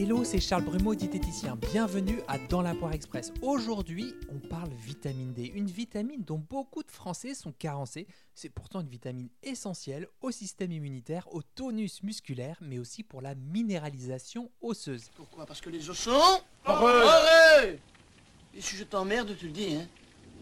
Hello, c'est Charles Brumeau, diététicien. Bienvenue à Dans la Poire Express. Aujourd'hui, on parle vitamine D, une vitamine dont beaucoup de Français sont carencés. C'est pourtant une vitamine essentielle au système immunitaire, au tonus musculaire, mais aussi pour la minéralisation osseuse. Pourquoi? Parce que les os sont... Arrête Et si je t'emmerde, tu le dis, hein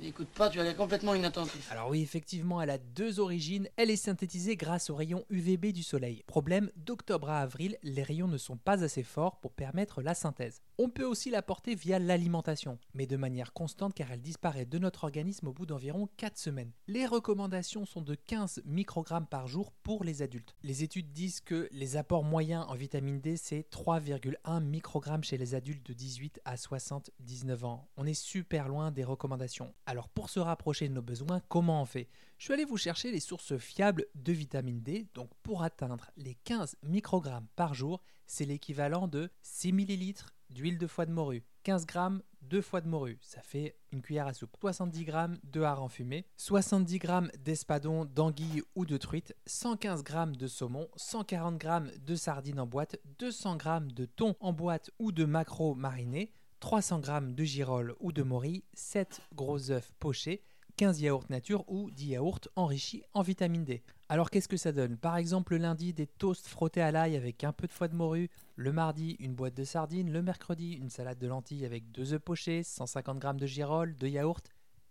Écoute pas, tu as l'air complètement inattentif. Alors oui, effectivement, elle a deux origines. Elle est synthétisée grâce aux rayons UVB du soleil. Problème, d'octobre à avril, les rayons ne sont pas assez forts pour permettre la synthèse. On peut aussi l'apporter via l'alimentation, mais de manière constante car elle disparaît de notre organisme au bout d'environ 4 semaines. Les recommandations sont de 15 microgrammes par jour pour les adultes. Les études disent que les apports moyens en vitamine D, c'est 3,1 microgrammes chez les adultes de 18 à 79 ans. On est super loin des recommandations. Alors pour se rapprocher de nos besoins, comment on fait? Je suis allé vous chercher les sources fiables de vitamine D. Donc pour atteindre les 15 microgrammes par jour, c'est l'équivalent de 6 millilitres d'huile de foie de morue, 15 g de foie de morue, ça fait une cuillère à soupe, 70 g de hareng fumé, 70 g d'espadon, d'anguille ou de truite, 115 g de saumon, 140 g de sardines en boîte, 200 g de thon en boîte ou de maquereau mariné, 300 g de girolles ou de morilles, 7 gros œufs pochés, 15 yaourts nature ou 10 yaourts enrichis en vitamine D. Alors qu'est-ce que ça donne? Par exemple le lundi des toasts frottés à l'ail avec un peu de foie de morue, le mardi une boîte de sardines, le mercredi une salade de lentilles avec 2 œufs pochés, 150 g de girolles, de yaourts.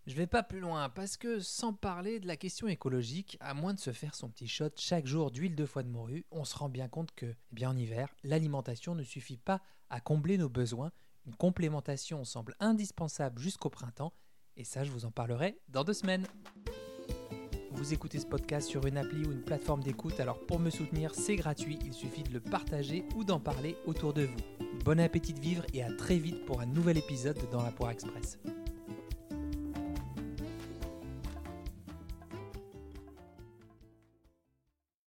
Je vais pas plus loin parce que sans parler de la question écologique, à moins de se faire son petit shot chaque jour d'huile de foie de morue, on se rend bien compte que, eh bien en hiver, l'alimentation ne suffit pas à combler nos besoins. Une complémentation semble indispensable jusqu'au printemps et ça, je vous en parlerai dans deux semaines. Vous écoutez ce podcast sur une appli ou une plateforme d'écoute, alors pour me soutenir, c'est gratuit, il suffit de le partager ou d'en parler autour de vous. Bon appétit de vivre et à très vite pour un nouvel épisode de Dans la Poire Express.